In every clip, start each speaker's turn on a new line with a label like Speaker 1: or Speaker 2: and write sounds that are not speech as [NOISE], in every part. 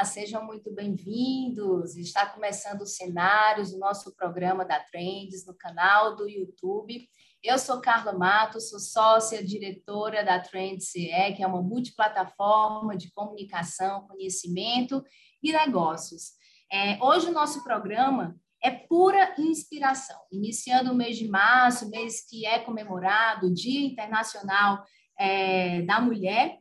Speaker 1: Olá, sejam muito bem-vindos. Está começando os cenários do nosso programa da Trends no canal do YouTube. Eu sou Carla Matos, sou sócia diretora da Trend CE, que é uma multiplataforma de comunicação, conhecimento e negócios. É, hoje o nosso programa é pura inspiração. Iniciando o mês de março, mês que é comemorado, o Dia Internacional é, da Mulher,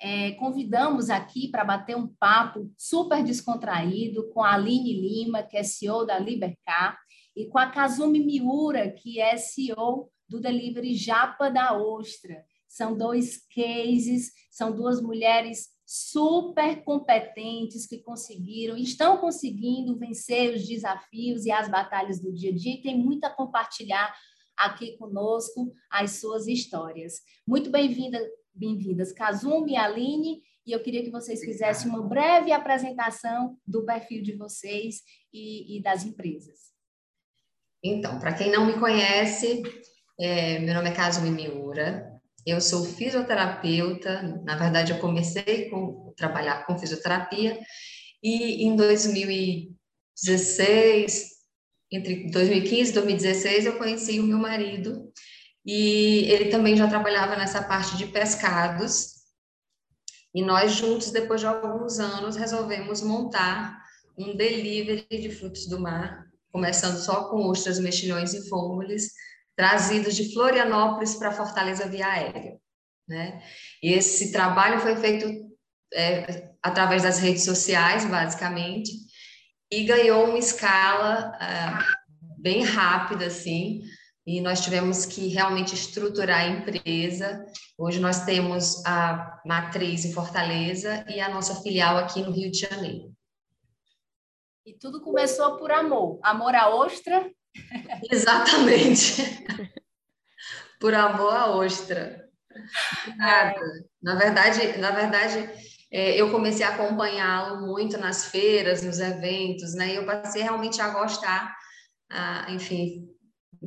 Speaker 1: é, convidamos aqui para bater um papo super descontraído com a Aline Lima, que é CEO da Libercar, e com a Kazumi Miura, que é CEO do Delivery Japa da Ostra. São dois cases, são duas mulheres super competentes que conseguiram, estão conseguindo vencer os desafios e as batalhas do dia a dia e tem muito a compartilhar aqui conosco as suas histórias. Muito bem-vinda, bem-vindas, Kazumi e Aline, e eu queria que vocês fizessem uma breve apresentação do perfil de vocês e, e das empresas.
Speaker 2: Então, para quem não me conhece, é, meu nome é Kazumi Miura, eu sou fisioterapeuta, na verdade eu comecei com trabalhar com fisioterapia e em 2016, entre 2015 e 2016, eu conheci o meu marido e ele também já trabalhava nessa parte de pescados. E nós juntos, depois de alguns anos, resolvemos montar um delivery de frutos do mar, começando só com ostras, mexilhões e fômules, trazidos de Florianópolis para Fortaleza via aérea. Né? E esse trabalho foi feito é, através das redes sociais, basicamente, e ganhou uma escala é, bem rápida, assim, e nós tivemos que realmente estruturar a empresa. Hoje nós temos a matriz em Fortaleza e a nossa filial aqui no Rio de Janeiro.
Speaker 1: E tudo começou por amor. Amor à ostra? [LAUGHS]
Speaker 2: Exatamente. [LAUGHS] por amor à ostra. Nada. Na verdade, na verdade, é, eu comecei a acompanhá-lo muito nas feiras, nos eventos, né? E eu passei realmente a gostar, enfim,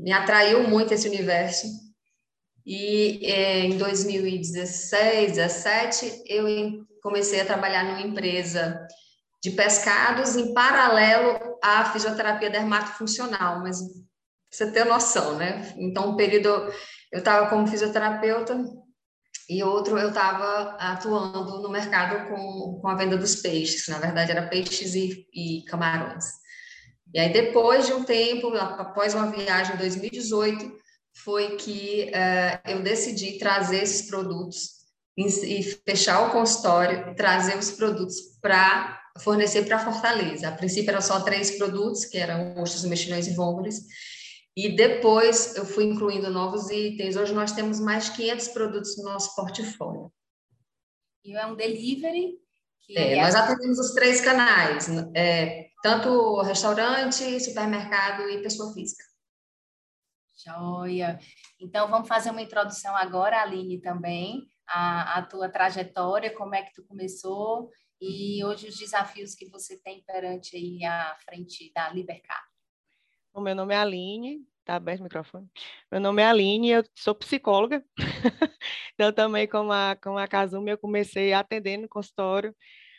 Speaker 2: me atraiu muito esse universo. E é, em 2016, 2017, eu comecei a trabalhar numa empresa de pescados em paralelo à fisioterapia dermatofuncional, mas você ter noção, né? Então, um período eu estava como fisioterapeuta e outro eu estava atuando no mercado com, com a venda dos peixes, na verdade era peixes e, e camarões. E aí, depois de um tempo, após uma viagem em 2018, foi que uh, eu decidi trazer esses produtos e, fechar o consultório, trazer os produtos para fornecer para Fortaleza. A princípio eram só três produtos, que eram ostras, mexilhões e vômeres, e depois eu fui incluindo novos itens. Hoje nós temos mais de 500 produtos no nosso portfólio.
Speaker 1: E é um delivery?
Speaker 2: É, é, nós atendemos os três canais. É, tanto restaurante, supermercado e pessoa física.
Speaker 1: Joia. Então, vamos fazer uma introdução agora, Aline, também, a, a tua trajetória, como é que tu começou e hoje os desafios que você tem perante aí a frente da Libercar.
Speaker 3: O meu nome é Aline, tá aberto o microfone. Meu nome é Aline, eu sou psicóloga. [LAUGHS] então, também, como a, como a Kazumi, eu comecei atendendo no consultório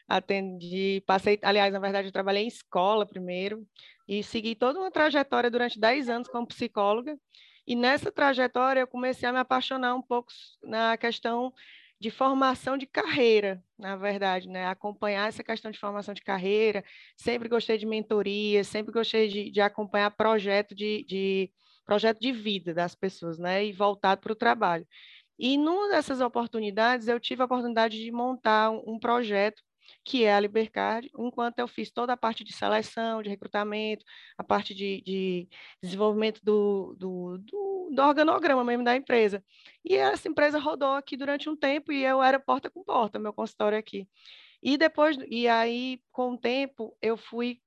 Speaker 3: atendi, passei, aliás, na verdade, eu trabalhei em escola primeiro e segui toda uma trajetória durante 10 anos como psicóloga. E nessa trajetória eu comecei a me apaixonar um pouco na questão de formação de carreira, na verdade, né? Acompanhar essa questão de formação de carreira. Sempre gostei de mentoria, sempre gostei de, de acompanhar projeto de, de, projeto de vida das pessoas, né? E voltado para o trabalho. E numa dessas oportunidades, eu tive a oportunidade de montar um, um projeto que é a Libercard, enquanto eu fiz toda a parte de seleção, de recrutamento, a parte de, de desenvolvimento do, do, do, do, organograma mesmo da empresa. E essa empresa rodou aqui durante um tempo e eu era porta com porta, meu consultório aqui. E depois, e aí, com o tempo, eu fui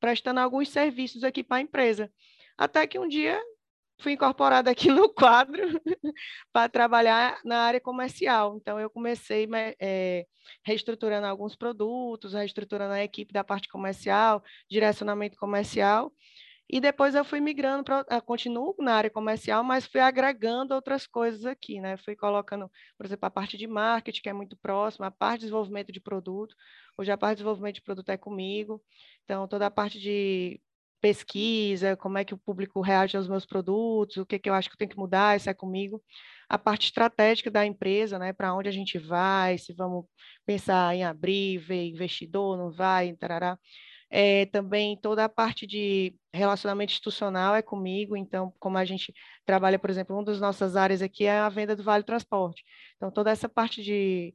Speaker 3: prestando alguns serviços aqui para a empresa. Até que um dia fui incorporada aqui no quadro [LAUGHS] para trabalhar na área comercial. Então, eu comecei é, reestruturando alguns produtos, reestruturando a equipe da parte comercial, direcionamento comercial. E depois eu fui migrando, pra, ah, continuo na área comercial, mas fui agregando outras coisas aqui, né? Fui colocando, por exemplo, a parte de marketing, que é muito próxima, a parte de desenvolvimento de produto. Hoje a parte de desenvolvimento de produto é comigo. Então, toda a parte de pesquisa, como é que o público reage aos meus produtos, o que, que eu acho que eu tenho que mudar, isso é comigo. A parte estratégica da empresa, né, para onde a gente vai, se vamos pensar em abrir, ver investidor, não vai, tarará. É, também toda a parte de relacionamento institucional é comigo, então, como a gente trabalha, por exemplo, uma das nossas áreas aqui é a venda do Vale Transporte. Então, toda essa parte de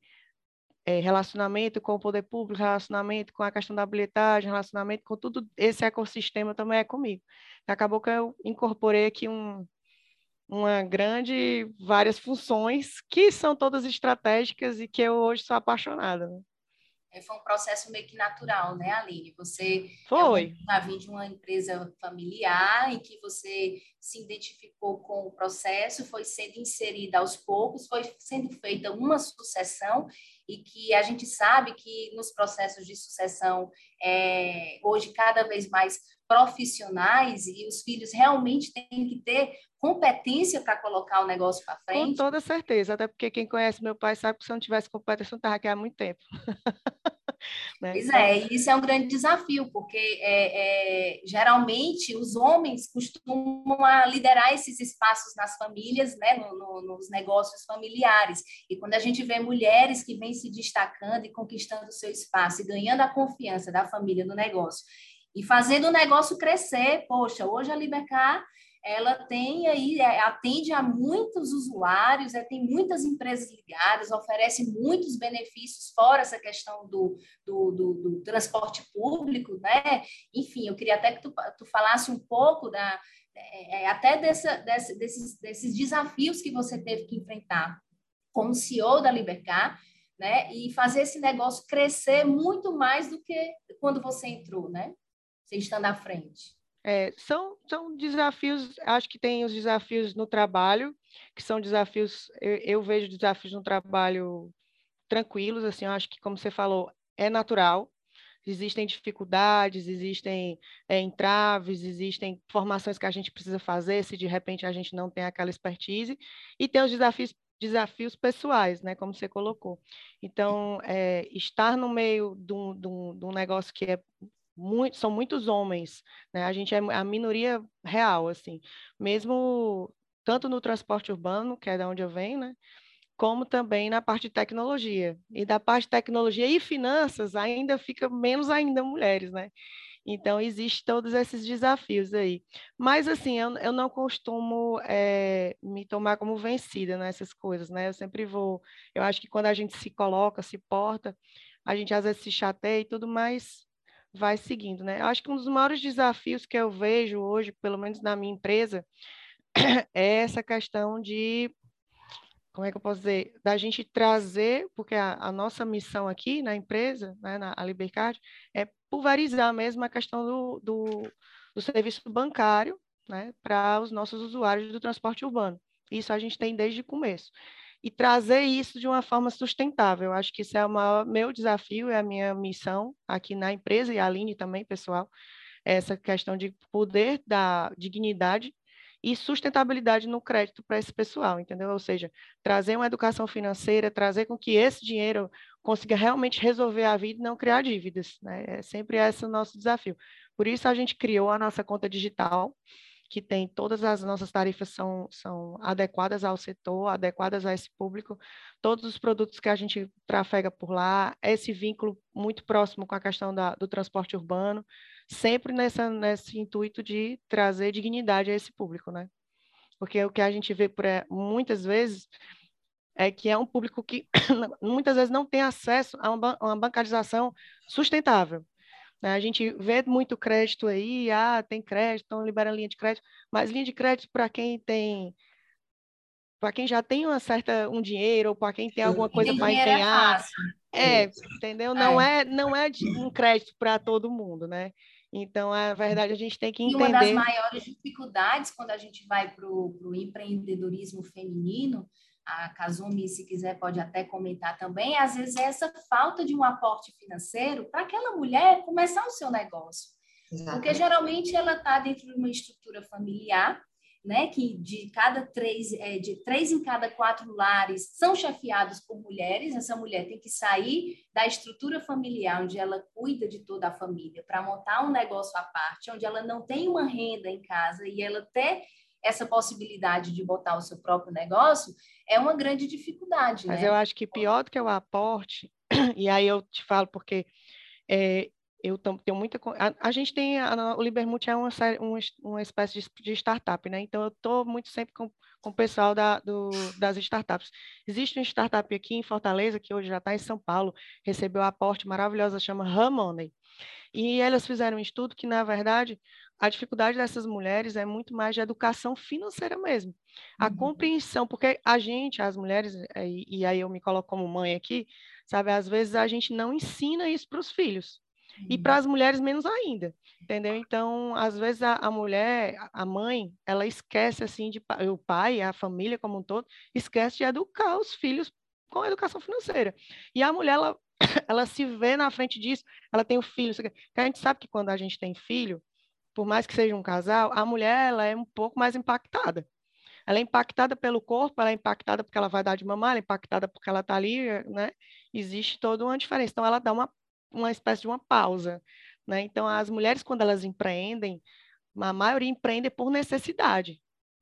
Speaker 3: é, relacionamento com o poder público, relacionamento com a questão da bilhetagem, relacionamento com tudo esse ecossistema também é comigo. Acabou que eu incorporei aqui um, uma grande, várias funções que são todas estratégicas e que eu hoje sou apaixonada. Né?
Speaker 1: É, foi um processo meio que natural, né, Aline? Você
Speaker 3: foi.
Speaker 1: É um, de uma empresa familiar em que você se identificou com o processo, foi sendo inserida aos poucos, foi sendo feita uma sucessão e que a gente sabe que nos processos de sucessão, é, hoje cada vez mais profissionais e os filhos realmente têm que ter competência para colocar o negócio para frente.
Speaker 3: Com toda certeza, até porque quem conhece meu pai sabe que se eu não tivesse competência, eu não estava aqui há muito tempo. [LAUGHS]
Speaker 1: né? Pois é, e isso é um grande desafio, porque é, é, geralmente os homens costumam liderar esses espaços nas famílias, né, no, no, nos negócios familiares. E quando a gente vê mulheres que vêm se destacando e conquistando o seu espaço e ganhando a confiança da família no negócio e fazendo o negócio crescer, poxa, hoje a Libercar ela tem aí, é, atende a muitos usuários, é, tem muitas empresas ligadas, oferece muitos benefícios, fora essa questão do, do, do, do transporte público, né? Enfim, eu queria até que tu, tu falasse um pouco da, é, é até dessa, desses, desses desafios que você teve que enfrentar como CEO da Libercar, né? E fazer esse negócio crescer muito mais do que quando você entrou, né? Você estando à frente.
Speaker 3: É, são, são desafios, acho que tem os desafios no trabalho, que são desafios, eu, eu vejo desafios no trabalho tranquilos, assim, acho que, como você falou, é natural, existem dificuldades, existem é, entraves, existem formações que a gente precisa fazer, se de repente a gente não tem aquela expertise, e tem os desafios desafios pessoais, né, como você colocou. Então, é, estar no meio de um, de, um, de um, negócio que é muito, são muitos homens, né? A gente é a minoria real, assim. Mesmo tanto no transporte urbano, que é da onde eu venho, né? Como também na parte de tecnologia. E da parte de tecnologia e finanças ainda fica menos ainda mulheres, né? Então, existe todos esses desafios aí. Mas, assim, eu, eu não costumo é, me tomar como vencida nessas coisas, né? Eu sempre vou... Eu acho que quando a gente se coloca, se porta, a gente às vezes se chateia e tudo, mais vai seguindo, né? Acho que um dos maiores desafios que eu vejo hoje, pelo menos na minha empresa, [CLEARS THROAT] é essa questão de como é que eu posso dizer, da gente trazer, porque a, a nossa missão aqui na empresa, né, na Libercard, é pulverizar mesmo a questão do, do, do serviço bancário né, para os nossos usuários do transporte urbano. Isso a gente tem desde o começo e trazer isso de uma forma sustentável. Acho que isso é o maior, meu desafio, é a minha missão aqui na empresa e a Aline também, pessoal, essa questão de poder dar dignidade e sustentabilidade no crédito para esse pessoal, entendeu? Ou seja, trazer uma educação financeira, trazer com que esse dinheiro consiga realmente resolver a vida e não criar dívidas, né? É sempre esse o nosso desafio. Por isso a gente criou a nossa conta digital, que tem todas as nossas tarifas são, são adequadas ao setor, adequadas a esse público, todos os produtos que a gente trafega por lá, esse vínculo muito próximo com a questão da, do transporte urbano, sempre nessa, nesse intuito de trazer dignidade a esse público, né? Porque o que a gente vê por muitas vezes é que é um público que [COUGHS] muitas vezes não tem acesso a uma, uma bancarização sustentável. Né? A gente vê muito crédito aí, ah, tem crédito, então libera linha de crédito, mas linha de crédito para quem tem para quem já tem uma certa um dinheiro ou para quem tem alguma coisa para é empenhar. É, é entendeu? Não é, é não é um crédito para todo mundo, né? Então, a verdade, a gente tem que entender. E
Speaker 1: uma das maiores dificuldades quando a gente vai para o empreendedorismo feminino a Kazumi, se quiser, pode até comentar também, às vezes é essa falta de um aporte financeiro para aquela mulher começar o seu negócio. Exatamente. Porque geralmente ela está dentro de uma estrutura familiar, né, que de cada três, é, de três em cada quatro lares são chefiados por mulheres. Essa mulher tem que sair da estrutura familiar, onde ela cuida de toda a família, para montar um negócio à parte, onde ela não tem uma renda em casa e ela ter essa possibilidade de botar o seu próprio negócio é uma grande dificuldade.
Speaker 3: Mas
Speaker 1: né?
Speaker 3: eu acho que pior do que o aporte, [CLEARS THROAT] e aí eu te falo porque é, eu tenho muita. A, a gente tem. A, o Libermute é uma, uma, uma espécie de, de, startup, né? Então, eu estou muito sempre com, com o pessoal da, do, das startups. Existe uma startup aqui em Fortaleza, que hoje já está em São Paulo, recebeu um aporte maravilhoso, chama Ramoney. E elas fizeram um estudo que, na verdade, a dificuldade dessas mulheres é muito mais de educação financeira mesmo. A uhum. compreensão, porque a gente, as mulheres, e, e aí eu me coloco como mãe aqui, sabe, às vezes a gente não ensina isso para os filhos. E para as mulheres, menos ainda, entendeu? Então, às vezes, a, a, mulher, a mãe, ela esquece, assim, de o pai, a família como um todo, esquece de educar os filhos com a educação financeira. E a mulher, ela, ela se vê na frente disso, ela tem o filho. Que a gente sabe que quando a gente tem filho, por mais que seja um casal, a mulher, ela é um pouco mais impactada. Ela é impactada pelo corpo, ela é impactada porque ela vai dar de mamar, ela é impactada porque ela está ali, né? Existe toda uma diferença. Então, ela dá uma uma espécie de uma pausa. Né? Então, as mulheres, quando elas empreendem, a maioria empreende por necessidade.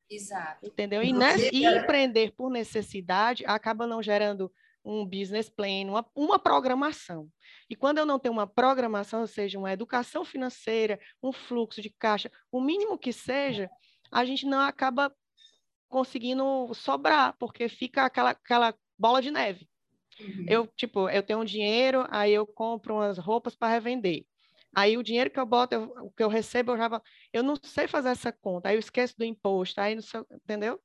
Speaker 1: Exato.
Speaker 3: Entendeu? E, né, e empreender por necessidade acaba não gerando um business plan, uma, uma programação. E quando eu não tenho uma programação, ou seja, uma educação financeira, um fluxo de caixa, o mínimo que seja, a gente não acaba conseguindo sobrar, porque fica aquela, aquela bola de neve. Uhum. Eu, tipo, eu tenho um dinheiro, aí eu compro umas roupas para revender. Aí o dinheiro que eu boto, eu, o que eu recebo, eu já eu não sei fazer essa conta, aí eu esqueço do imposto, aí não sei, entendeu?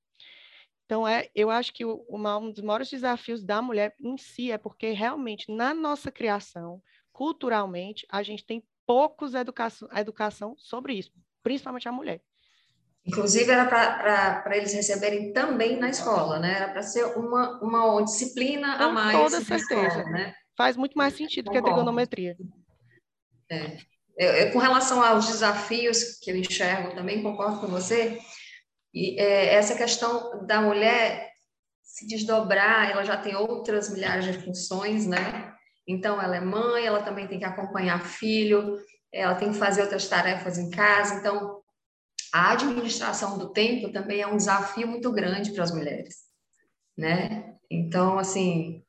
Speaker 3: Então, é, eu acho que o, uma, um dos maiores desafios da mulher em si é porque realmente na nossa criação, culturalmente, a gente tem poucos educação, educação sobre isso, principalmente a mulher.
Speaker 2: Inclusive, era para eles receberem também na escola, né? Era para ser uma, uma disciplina Com a mais.
Speaker 3: Com toda certeza. Escola, né? Faz muito mais sentido Concordo. que a trigonometria.
Speaker 2: É. Eu, eu, com relação aos desafios que eu enxergo, também concordo com você. E é, essa questão da mulher se desdobrar, ela já tem outras milhares de funções, né? Então, ela é mãe, ela também tem que acompanhar filho, ela tem que fazer outras tarefas em casa. Então, a administração do tempo também é um desafio muito grande para as mulheres, né? Então, assim,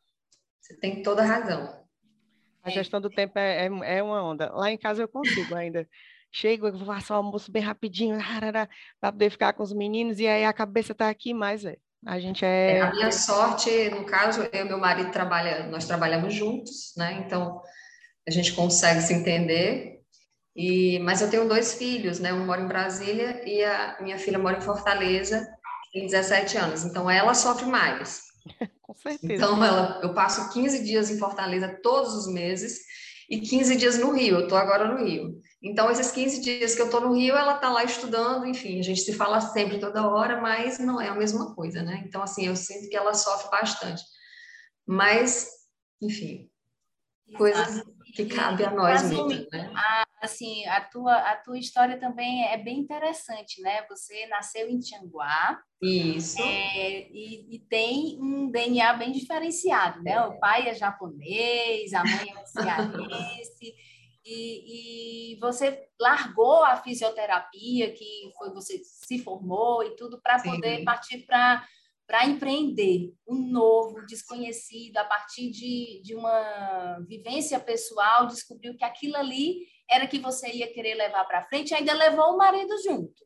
Speaker 2: você tem toda a razão.
Speaker 3: A gestão do tempo é, é, é uma onda. Lá em casa eu consigo ainda. Chego, eu vou fazer o almoço bem rapidinho, para poder ficar com os meninos, e aí a cabeça está aqui, mas é. A gente é...
Speaker 2: é... A minha sorte, no caso, eu e meu marido trabalha, nós trabalhamos juntos, né? Então a gente consegue se entender e, mas eu tenho dois filhos, né? Um mora em Brasília e a minha filha mora em Fortaleza, tem 17 anos. Então ela sofre mais. [LAUGHS]
Speaker 3: Com certeza.
Speaker 2: Então ela, eu passo 15 dias em Fortaleza todos os meses e 15 dias no Rio. Eu estou agora no Rio. Então esses 15 dias que eu estou no Rio, ela está lá estudando. Enfim, a gente se fala sempre toda hora, mas não é a mesma coisa, né? Então assim, eu sinto que ela sofre bastante. Mas, enfim, coisas que cabe a nós mesmos, né?
Speaker 1: A, assim, a tua, a tua história também é bem interessante, né? Você nasceu em Tianguá.
Speaker 2: Isso.
Speaker 1: É, e, e, tem um DNA bem diferenciado, né? O pai é japonês, a mãe é cearense. E, e, você largou a fisioterapia, que foi você se formou e tudo, para poder partir para para empreender um novo, desconhecido, a partir de, de uma vivência pessoal, descobriu que aquilo ali era que você ia querer levar para frente, e ainda levou o marido junto.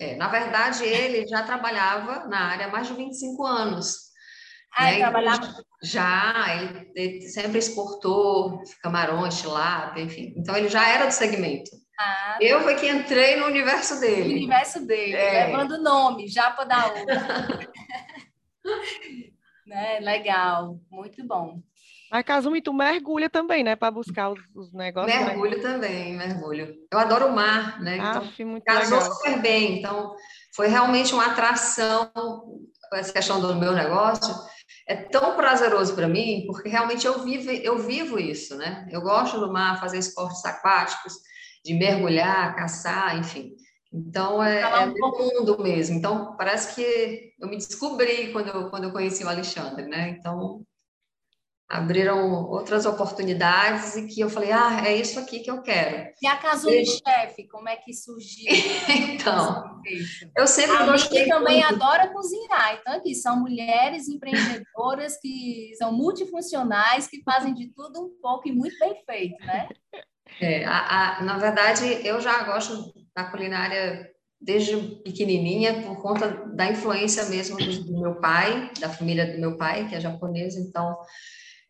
Speaker 2: É, na verdade, ele já trabalhava na área há mais de 25 anos.
Speaker 1: Ah, né? trabalhava?
Speaker 2: Já, ele, ele, sempre exportou camarões, tilápia, enfim. Então, ele já era do segmento. Ah, eu foi que entrei no universo dele.
Speaker 1: No universo dele, é. levando o nome, Japa da [LAUGHS] né? Legal, muito bom.
Speaker 3: Mas Kazumi, tu mergulha também, né? Para buscar os, os negócios.
Speaker 2: Né? Mergulho né? também, mergulho. Eu adoro o mar, né?
Speaker 3: Então, muito
Speaker 2: casou
Speaker 3: legal.
Speaker 2: super bem. Então, foi realmente uma atração essa questão do meu negócio. É tão prazeroso para mim, porque realmente eu vivo, eu vivo isso, né? Eu gosto do mar, fazer esportes aquáticos. de mergulhar, caçar, enfim. Então, é, é mundo mesmo. Então, parece que eu me descobri quando eu, quando eu conheci o Alexandre, né? Então, abriram outras oportunidades e que eu falei, ah, é isso aqui que eu quero.
Speaker 1: E a Casune Chefe, como é que surgiu? [LAUGHS]
Speaker 2: então, eu sempre
Speaker 1: a gostei também muito. adora cozinhar. Então, aqui são mulheres empreendedoras que são multifuncionais, que fazem de tudo um pouco e muito bem feito, né?
Speaker 2: É, a, a, na verdade, eu já gosto da culinária desde pequenininha por conta da influência mesmo do, do meu pai, da família do meu pai, que é japonesa, então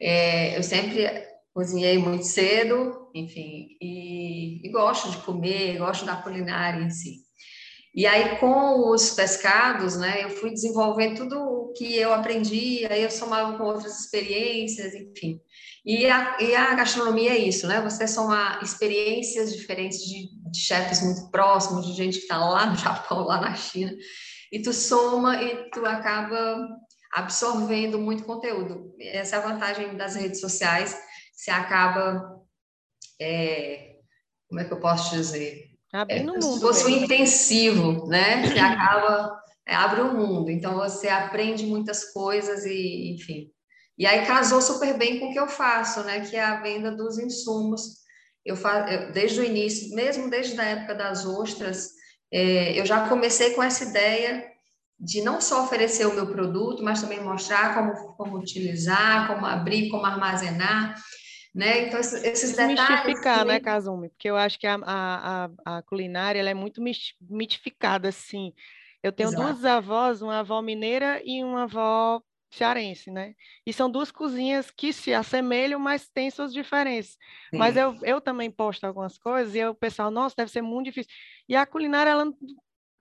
Speaker 2: é, eu sempre cozinhei muito cedo, enfim, e, e, gosto de comer, gosto da culinária em si. E aí, com os pescados, né, eu fui desenvolvendo tudo o que eu aprendi, aí eu somava com outras experiências, enfim. E a, e a gastronomia é isso, né? Você soma experiências diferentes de, de chefes muito próximos, de gente que está lá no [LAUGHS] Japão, lá na China, e tu soma e tu acaba absorvendo muito conteúdo. Essa é a vantagem das redes sociais, você acaba, é, como é que eu posso dizer?
Speaker 3: Abrindo é, mundo.
Speaker 2: Se fosse um intensivo, né? Você acaba, é, abre um mundo, então você aprende muitas coisas e, enfim. E aí casou super bem com o que eu faço, né? Que é a venda dos insumos. Eu faço, desde o início, mesmo desde a época das ostras, é, eu já comecei com essa ideia de não só oferecer o meu produto, mas também mostrar como, como utilizar, como abrir, como armazenar, né? Então, esses detalhes...
Speaker 3: Mistificar, né, Kazumi? Porque eu acho que a, a, a culinária ela é muito mitificada, assim. Eu tenho Exato. duas avós, uma avó mineira e uma avó cearense, né? E são duas cozinhas que se assemelham, mas têm suas diferenças. Sim. Mas eu, eu também posto algumas coisas e o pessoal, nossa, deve ser muito difícil. E a culinária, ela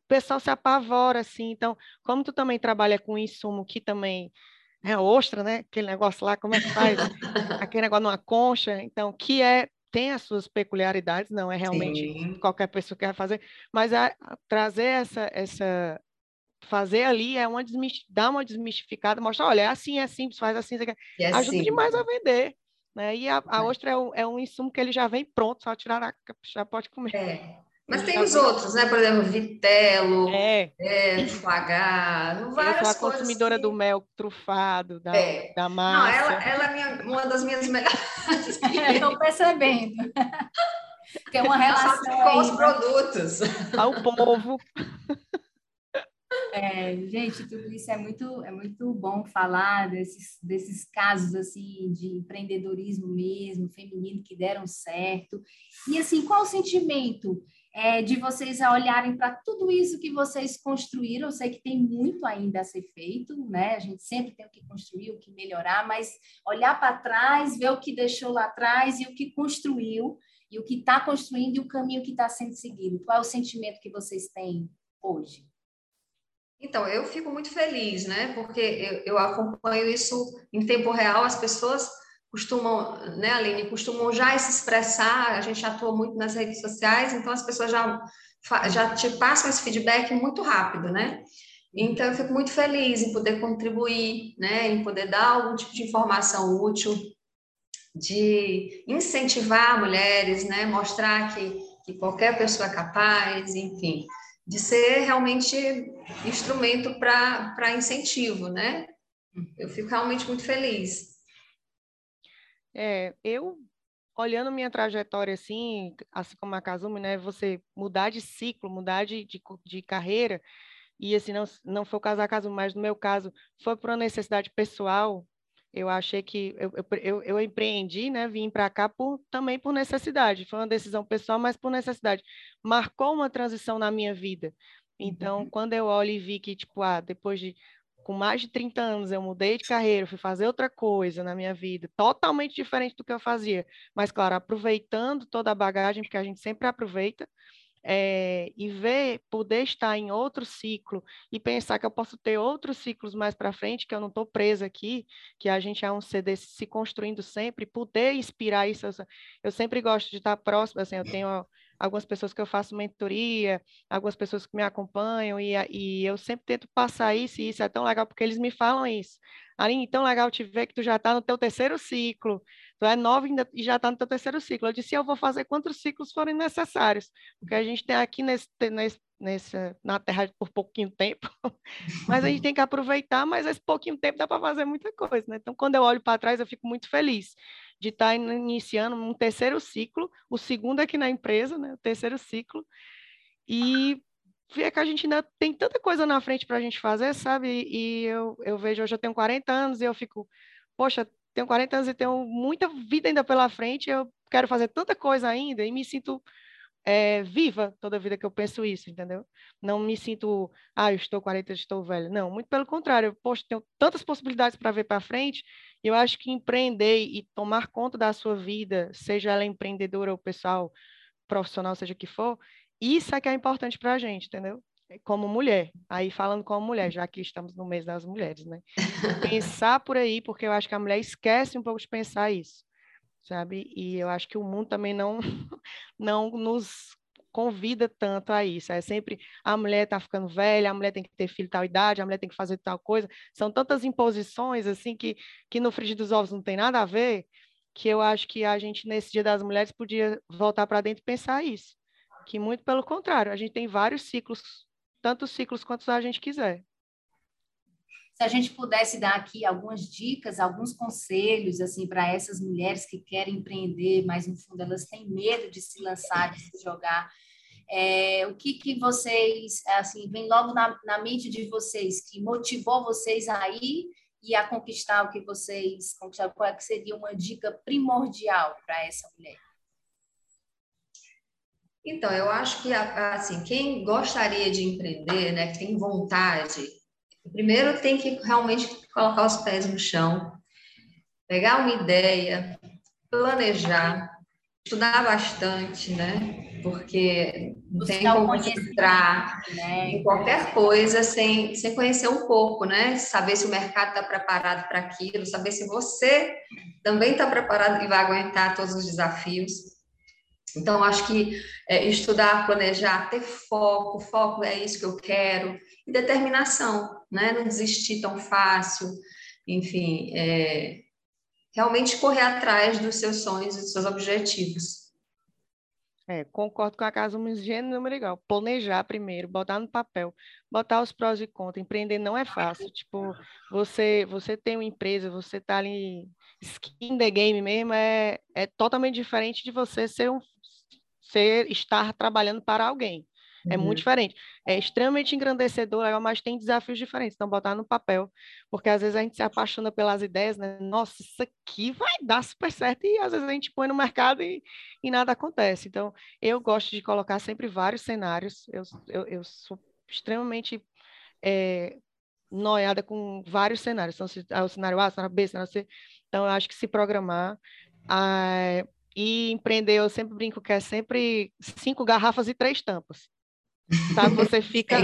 Speaker 3: pessoal se apavora, assim. Então, como tu também trabalha com insumo que também é ostra, né? Aquele negócio lá, como é que faz? [LAUGHS] Aquele negócio numa concha, então, que é tem as suas peculiaridades, não é realmente Sim. qualquer pessoa quer fazer, mas a, a trazer essa, essa fazer ali é uma dar uma desmistificada, mostrar, olha, é assim, é simples, faz assim, é ajuda assim. demais a vender. Né? E a, a é. ostra é um, é um insumo que ele já vem pronto, só tirar a, já pode comer.
Speaker 2: É. Mas tem os outros, né? Por exemplo, vitelo, é. é várias
Speaker 3: Eu sou a consumidora que... do mel trufado, da, é. da massa. Não,
Speaker 2: ela, ela é minha, uma das minhas melhores. [LAUGHS]
Speaker 1: Estou percebendo. [LAUGHS] Tem uma relação
Speaker 2: com os produtos.
Speaker 3: Ao povo.
Speaker 1: É, gente, tudo isso é muito, é muito bom falar desses, desses casos assim de empreendedorismo mesmo, feminino que deram certo. E assim, qual o sentimento é, de vocês a olharem para tudo isso que vocês construíram. Eu sei que tem muito ainda a ser feito, né? A gente sempre tem o que construir, o que melhorar, mas olhar para trás, ver o que deixou lá atrás e o que construiu, e o que está construindo e o caminho que está sendo seguido. Qual é o sentimento que vocês têm hoje?
Speaker 2: Então, eu fico muito feliz, né? Porque eu, eu acompanho isso em tempo real, as pessoas costumam, né, Aline, costumam já se expressar, a gente atua muito nas redes sociais, então as pessoas já, já te passam esse feedback muito rápido, né? Então, eu fico muito feliz em poder contribuir, né, em poder dar algum tipo de informação útil, de incentivar mulheres, né, mostrar que, que qualquer pessoa é capaz, enfim, de ser realmente instrumento para incentivo, né? Eu fico realmente muito feliz.
Speaker 3: É, eu, olhando minha trajetória assim, assim como a Kazumi, né, você mudar de ciclo, mudar de, de, de carreira, e assim, não, não foi o caso da Kazumi, mas no meu caso, foi por uma necessidade pessoal, eu achei que eu, eu, eu empreendi, né? Vim para cá por, também por necessidade. Foi uma decisão pessoal, mas por necessidade. Marcou uma transição na minha vida. Então, uhum. quando eu olho e vi que, tipo, ah, depois de com mais de 30 anos, eu mudei de carreira, fui fazer outra coisa na minha vida, totalmente diferente do que eu fazia. Mas, claro, aproveitando toda a bagagem, porque a gente sempre aproveita, é, e ver, poder estar em outro ciclo e pensar que eu posso ter outros ciclos mais para frente, que eu não estou presa aqui, que a gente é um CD se construindo sempre, poder inspirar isso. Eu sempre gosto de estar próximo, assim, eu tenho algumas pessoas que eu faço mentoria, algumas pessoas que me acompanham, e, e eu sempre tento passar isso, e isso é tão legal, porque eles me falam isso. Aline, tão legal te ver que tu já está no teu terceiro ciclo, Tu é nova e já está no teu terceiro ciclo. Eu disse, eu vou fazer quantos ciclos forem necessários, porque a gente tem aqui nesse, nesse, nesse, na Terra por pouquinho tempo, [LAUGHS] mas a gente tem que aproveitar, mas esse pouquinho tempo dá para fazer muita coisa, né? Então, quando eu olho para trás, eu fico muito feliz de estar tá iniciando um terceiro ciclo, o segundo aqui na empresa, né? O terceiro ciclo, e ver que a gente ainda tem tanta coisa na frente para a gente fazer, sabe? E eu, eu vejo, hoje eu tenho 40 anos e eu fico, poxa, tenho 40 anos e tenho muita vida ainda pela frente, eu quero fazer tanta coisa ainda e me sinto é, viva toda vida que eu penso isso, entendeu? Não me sinto, ah, eu estou 40, eu estou velha. Não, muito pelo contrário, eu poxa, tenho tantas possibilidades para ver para frente, e eu acho que empreender e tomar conta da sua vida, seja ela empreendedora ou pessoal, profissional, seja o que for, isso é que é importante para a gente, entendeu? Como mulher, aí falando como mulher, já que estamos no mês das mulheres, né? Pensar por aí, porque eu acho que a mulher esquece um pouco de pensar isso, sabe? E eu acho que o mundo também não, [LAUGHS] não nos convida tanto a isso. É sempre a mulher está ficando velha, a mulher tem que ter filho tal idade, a mulher tem que fazer tal coisa. São tantas imposições assim que, que no frigir dos ovos não tem nada a ver, que eu acho que a gente nesse Dia das Mulheres podia voltar para dentro e pensar isso que muito pelo contrário, a gente tem vários ciclos, tantos ciclos quantos a gente quiser.
Speaker 1: Se a gente pudesse dar aqui algumas dicas, alguns conselhos assim para essas mulheres que querem empreender, mas no fundo elas têm medo de se lançar, de se jogar, é, o que, que vocês, assim, vem logo na, na mente de vocês, que motivou vocês a ir e a conquistar o que vocês conquistaram? Qual é que seria uma dica primordial para essa mulher?
Speaker 2: Então, eu acho que assim, quem gostaria de empreender, né, que tem vontade, primeiro tem que realmente colocar os pés no chão, pegar uma ideia, planejar, estudar bastante, né? Porque não tem como entrar né? em qualquer coisa sem, sem conhecer um pouco, né? Saber se o mercado está preparado para aquilo, saber se você também está preparado e vai aguentar todos os desafios. Então, acho que é, estudar, planejar, ter foco, foco é isso que eu quero, e determinação, né? Não desistir tão fácil, enfim, é, realmente correr atrás dos seus sonhos e dos seus objetivos.
Speaker 3: É, concordo com a casa um gênero legal. Planejar primeiro, botar no papel, botar os prós e contras. Empreender não é fácil. Tipo, você, você tem uma empresa, você está ali skin the game mesmo, é, é totalmente diferente de você ser um ser estar trabalhando para alguém. É uhum. muito diferente. É extremamente engrandecedor, legal, mas tem desafios diferentes. Então, botar no papel, porque às vezes a gente se apaixona pelas ideias, né? Nossa, isso aqui vai dar super certo, e às vezes a gente põe no mercado e, e nada acontece. Então, eu gosto de colocar sempre vários cenários. Eu, eu, eu sou extremamente é, noiada com vários cenários. Então, se, é o cenário A, o cenário B, o cenário C. Então, eu acho que se programar. Ah, e empreender, eu sempre brinco que é sempre cinco garrafas e três tampas. Sabe? Você fica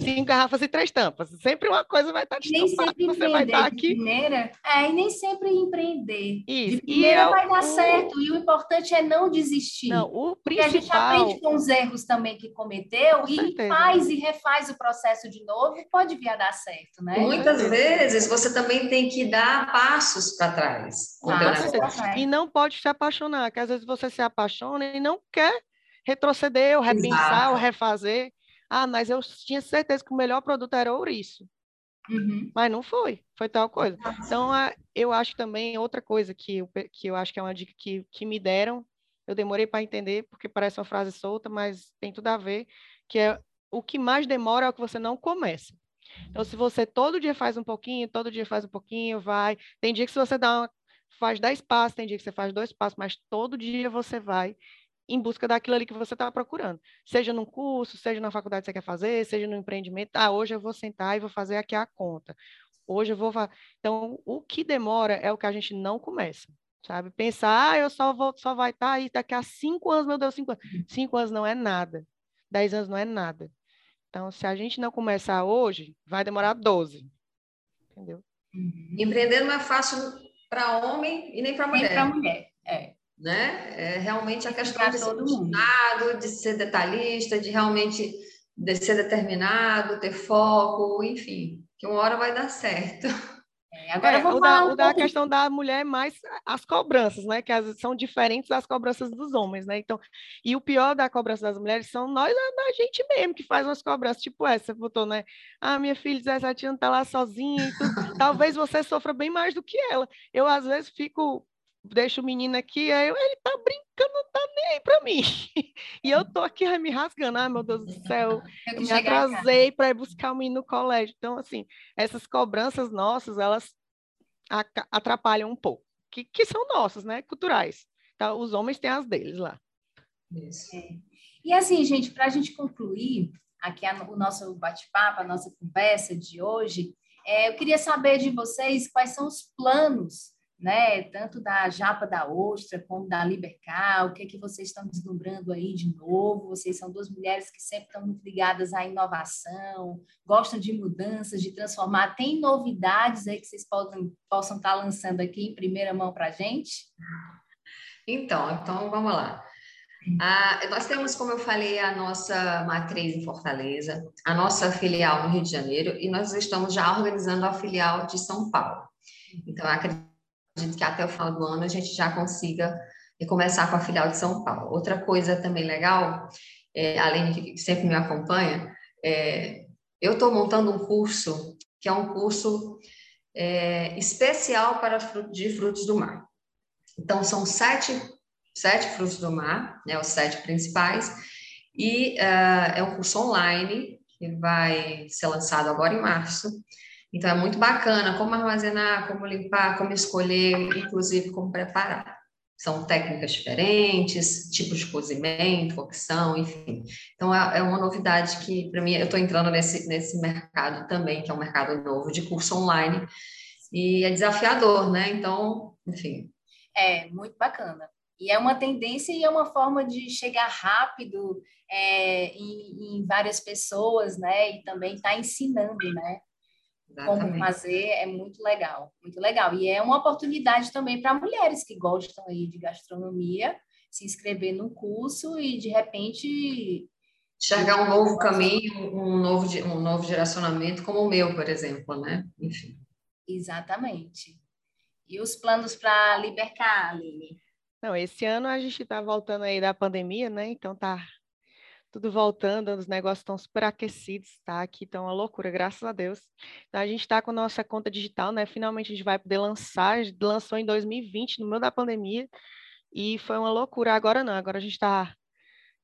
Speaker 3: cinco garrafas e três tampas. Sempre uma coisa vai estar
Speaker 1: de Nem sempre você vai estar aqui. primeira, é, e nem sempre empreender. Isso. De primeira e vai dar o... certo. E o importante é não desistir.
Speaker 3: Não, o
Speaker 1: principal... Porque a gente aprende com os erros também que cometeu com e certeza. faz e refaz o processo de novo e pode vir a dar certo, né?
Speaker 2: Muitas vezes você também tem que dar passos para trás.
Speaker 3: Ah, e não pode se apaixonar, que às vezes você se apaixona e não quer retroceder, ou repensar, Exato. ou refazer. Ah, mas eu tinha certeza que o melhor produto era ouriço. Uhum. Mas não foi, foi tal coisa. Então, eu acho também outra coisa que eu, que eu acho que é uma dica que, que me deram, eu demorei para entender, porque parece uma frase solta, mas tem tudo a ver, que é o que mais demora é o que você não começa. Então, se você todo dia faz um pouquinho, todo dia faz um pouquinho, vai. Tem dia que se você dá uma, faz 10 passos, tem dia que você faz dois passos, mas todo dia você vai em busca daquilo ali que você está procurando. Seja num curso, seja na faculdade que você quer fazer, seja no empreendimento. Ah, hoje eu vou sentar e vou fazer aqui a conta. Hoje eu vou. Então, o que demora é o que a gente não começa. Sabe? Pensar, ah, eu só vou, só vai estar tá aí daqui a cinco anos, meu Deus, cinco anos. Cinco anos não é nada. Dez anos não é nada. Então, se a gente não começar hoje, vai demorar 12. Entendeu?
Speaker 2: Empreender não é fácil para homem e nem para mulher. Nem
Speaker 1: para mulher, é
Speaker 2: né? É realmente a questão de ser obstinado, de ser detalhista, de realmente de ser determinado, ter foco, enfim, que uma hora vai dar certo.
Speaker 1: É,
Speaker 3: Agora é, o da, um o da questão da mulher mais as cobranças, né? Que as, são diferentes das cobranças dos homens, né? Então, e o pior da cobrança das mulheres são nós, a, a gente mesmo, que faz umas cobranças, tipo essa, você botou, né? Ah, minha filha de 17 anos tá lá sozinha e tudo. [LAUGHS] Talvez você sofra bem mais do que ela. Eu, às vezes, fico deixa o menino aqui, aí eu, ele tá brincando, não tá nem aí pra mim. [LAUGHS] E eu tô aqui me rasgando, ai meu Deus do [LAUGHS] céu, eu me atrasei para ir buscar o menino no colégio. Então, assim, essas cobranças nossas, elas atrapalham um pouco, que, que são nossas, né, culturais. Tá? Os homens têm as deles lá.
Speaker 1: Isso. É. E assim, gente, para a gente concluir aqui a, o nosso bate-papo, a nossa conversa de hoje, é, eu queria saber de vocês quais são os planos né, tanto da Japa da Ostra como da Libercar, o que é que vocês estão deslumbrando aí de novo? Vocês são duas mulheres que sempre estão muito ligadas à inovação, gostam de mudanças, de transformar. Tem novidades aí que vocês possam, possam estar lançando aqui em primeira mão para a gente?
Speaker 2: Então, então vamos lá. Ah, nós temos, como eu falei, a nossa matriz em Fortaleza, a nossa filial no Rio de Janeiro, e nós estamos já organizando a filial de São Paulo. Então, acredito acredito que até o final do ano a gente já consiga começar com a filial de São Paulo. Outra coisa também legal, é, além de que sempre me acompanha, é, eu estou montando um curso que é um curso é, especial para de frutos do mar. Então, são sete, sete frutos do mar, né, os sete principais, e uh, é um curso online que vai ser lançado agora em março. Então, é muito bacana como armazenar, como limpar, como escolher, inclusive como preparar. São técnicas diferentes, tipos de cozimento, cocção, enfim. Então, é, é uma novidade que, para mim, eu estou entrando nesse, nesse mercado também, que é um mercado novo de curso online, e é desafiador, né? Então, enfim.
Speaker 1: É, muito bacana. E é uma tendência e é uma forma de chegar rápido é, em, em, várias pessoas, né? E também estar tá ensinando, né? Exatamente. como fazer é muito legal, muito legal. E é uma oportunidade também para mulheres que gostam aí de gastronomia se inscrever no curso e de repente
Speaker 2: enxergar um novo caminho, um novo um novo geracionamento como o meu, por exemplo, né? Enfim.
Speaker 1: Exatamente. E os planos para Libercar, Aline?
Speaker 3: Não, esse ano a gente está voltando aí da pandemia, né? Então tá tudo voltando, os negócios estão super aquecidos, tá? Aqui está uma loucura, graças a Deus. Então, a gente está com nossa conta digital, né? Finalmente a gente vai poder lançar, a gente lançou em 2020, no meio da pandemia, e foi uma loucura. Agora não, agora a gente está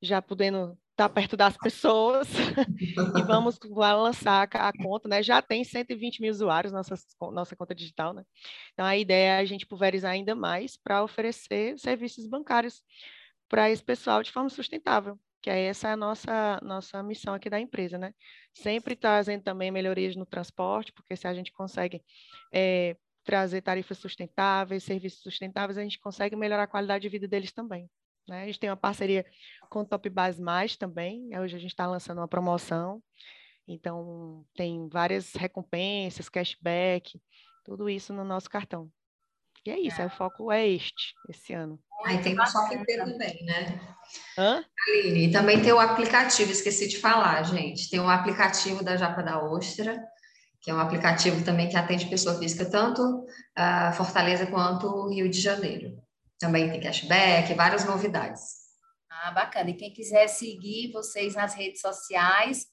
Speaker 3: já podendo estar tá perto das pessoas [LAUGHS] e vamos lançar a conta, né? Já tem 120 mil usuários nossa, nossa conta digital, né? Então a ideia é a gente pulverizar ainda mais para oferecer serviços bancários para esse pessoal de forma sustentável que é essa a nossa, nossa missão aqui da empresa, né? Sempre trazendo também melhorias no transporte, porque se a gente consegue é, trazer tarifas sustentáveis, serviços sustentáveis, a gente consegue melhorar a qualidade de vida deles também. Né? A gente tem uma parceria com o Top Base Mais também, hoje a gente está lançando uma promoção, então tem várias recompensas, cashback, tudo isso no nosso cartão. E é isso, é. o foco é este, esse ano.
Speaker 2: Aí tem o Shopping também, né? Hã? Aline, também tem o aplicativo, esqueci de falar, gente. Tem um aplicativo da Japa da Ostra, que é um aplicativo também que atende pessoa física, tanto uh, Fortaleza quanto Rio de Janeiro. Também tem cashback, várias novidades.
Speaker 1: Ah, bacana. E quem quiser seguir vocês nas redes sociais,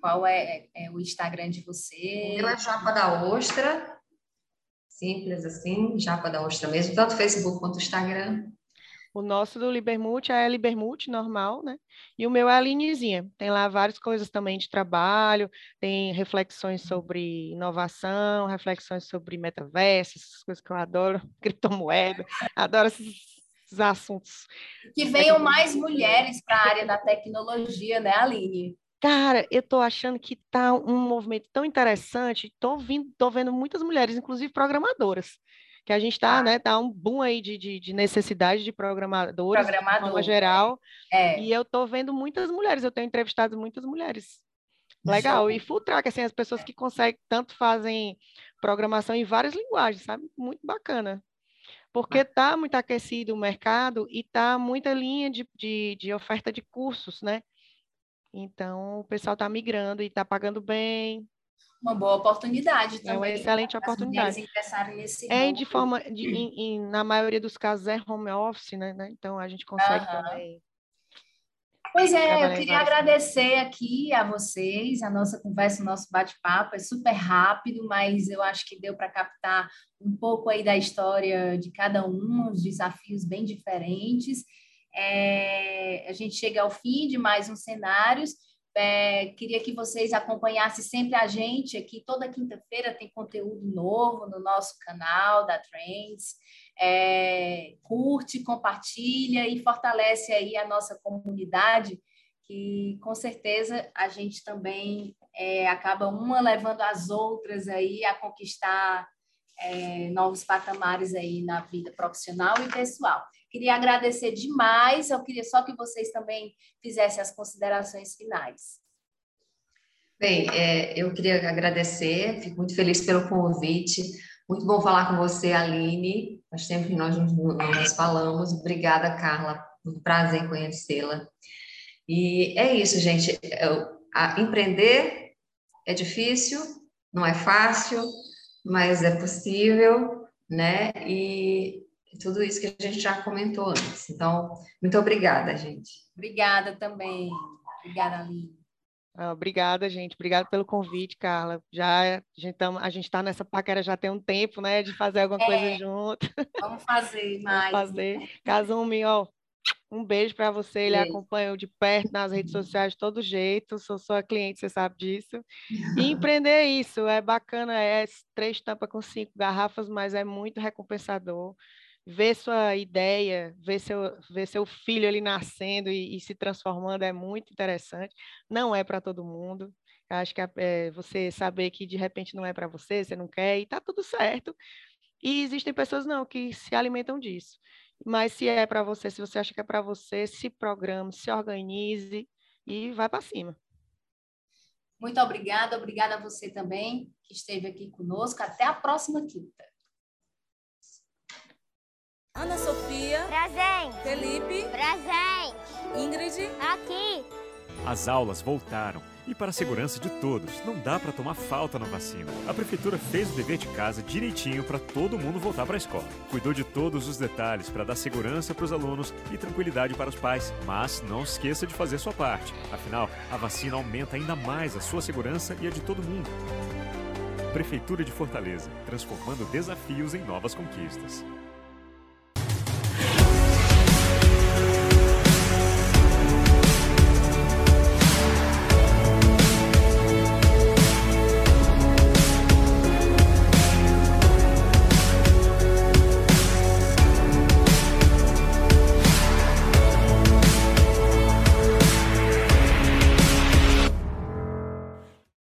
Speaker 1: qual é, é o Instagram de vocês?
Speaker 2: Pela Japa da Ostra, simples assim, Japa da Ostra mesmo, tanto Facebook quanto Instagram.
Speaker 3: O nosso do Libermute é Libermute normal, né? E o meu é a Linezinha. Tem lá várias coisas também de trabalho, tem reflexões sobre inovação, reflexões sobre metaverso, essas coisas que eu adoro, [LAUGHS] criptomoeda, adoro esses, esses assuntos.
Speaker 1: Que venham mais mulheres para a área da tecnologia, né, Aline?
Speaker 3: Cara, eu tô achando que tá um movimento tão interessante, tô, vindo, tô vendo muitas mulheres, inclusive programadoras, que a gente está, ah. né, tá um boom aí de, de, de necessidade de programadores, Programador, de forma geral, é. e eu tô vendo muitas mulheres, eu tenho entrevistado muitas mulheres. Legal, e full track, assim, as pessoas que conseguem, tanto fazem programação em várias linguagens, sabe? Muito bacana. Porque tá muito aquecido o mercado e tá muita linha de, de, de oferta de cursos, né? Então, o pessoal está migrando e está pagando bem.
Speaker 1: uma boa oportunidade também. É
Speaker 3: uma excelente oportunidade.
Speaker 1: Nesse
Speaker 3: é de forma, de, em, em, na maioria dos casos é home office, né? né? Então a gente consegue uhum. também.
Speaker 1: Pois é, eu queria agradecer aqui a vocês, a nossa conversa, o nosso bate-papo é super rápido, mas eu acho que deu para captar um pouco aí da história de cada um, os desafios bem diferentes. É, a gente chega ao fim de mais um cenários, é, queria que vocês acompanhassem sempre a gente aqui. Toda quinta-feira tem conteúdo novo no nosso canal da Trends. É, curte, compartilha e fortalece aí a nossa comunidade, que com certeza a gente também é, acaba uma levando as outras aí a conquistar é, novos patamares aí na vida profissional e pessoal. Queria agradecer demais, eu queria só que vocês também fizessem as considerações finais.
Speaker 2: Bem, é, eu queria agradecer, fico muito feliz pelo convite. Muito bom falar com você, Aline. Faz tempo que nós nos falamos. Obrigada, Carla. Um prazer conhecê-la. E é isso, gente. empreender é difícil, não é fácil, mas é possível, né? E tudo isso que a gente já comentou antes. Então, muito obrigada, gente.
Speaker 1: Obrigada também. Obrigada, Aline.
Speaker 3: Ah, obrigada, gente. Obrigada pelo convite, Carla. Já a gente está nessa paquera já tem um tempo, né, de fazer alguma é, coisa junto.
Speaker 1: Vamos fazer mais.
Speaker 3: Vamos fazer. Casumi, ó, um beijo para você. Ele beijo. acompanha de perto nas redes sociais de todo jeito. Sou sua cliente, você sabe disso. E [LAUGHS] empreender é isso é bacana, é três tampas com cinco garrafas, mas é muito recompensador ver sua ideia, ver seu, ver seu filho ali nascendo e, e se transformando é muito interessante. Não é para todo mundo. Acho que é, você saber que de repente não é para você, você não quer, e está tudo certo. E existem pessoas não que se alimentam disso. Mas se é para você, se você acha que é para você, se programe, se organize e vai para cima.
Speaker 1: Muito obrigada, obrigada a você também que esteve aqui conosco. Até a próxima quinta.
Speaker 4: Ana Sofia.
Speaker 5: Presente.
Speaker 4: Felipe.
Speaker 5: Presente.
Speaker 4: Ingrid.
Speaker 5: Aqui.
Speaker 6: As aulas voltaram e para a segurança de todos, não dá para tomar falta na vacina. A prefeitura fez o dever de casa direitinho para todo mundo voltar para a escola. Cuidou de todos os detalhes para dar segurança para os alunos e tranquilidade para os pais. Mas não esqueça de fazer sua parte. Afinal, a vacina aumenta ainda mais a sua segurança e a de todo mundo. Prefeitura de Fortaleza, transformando desafios em novas conquistas.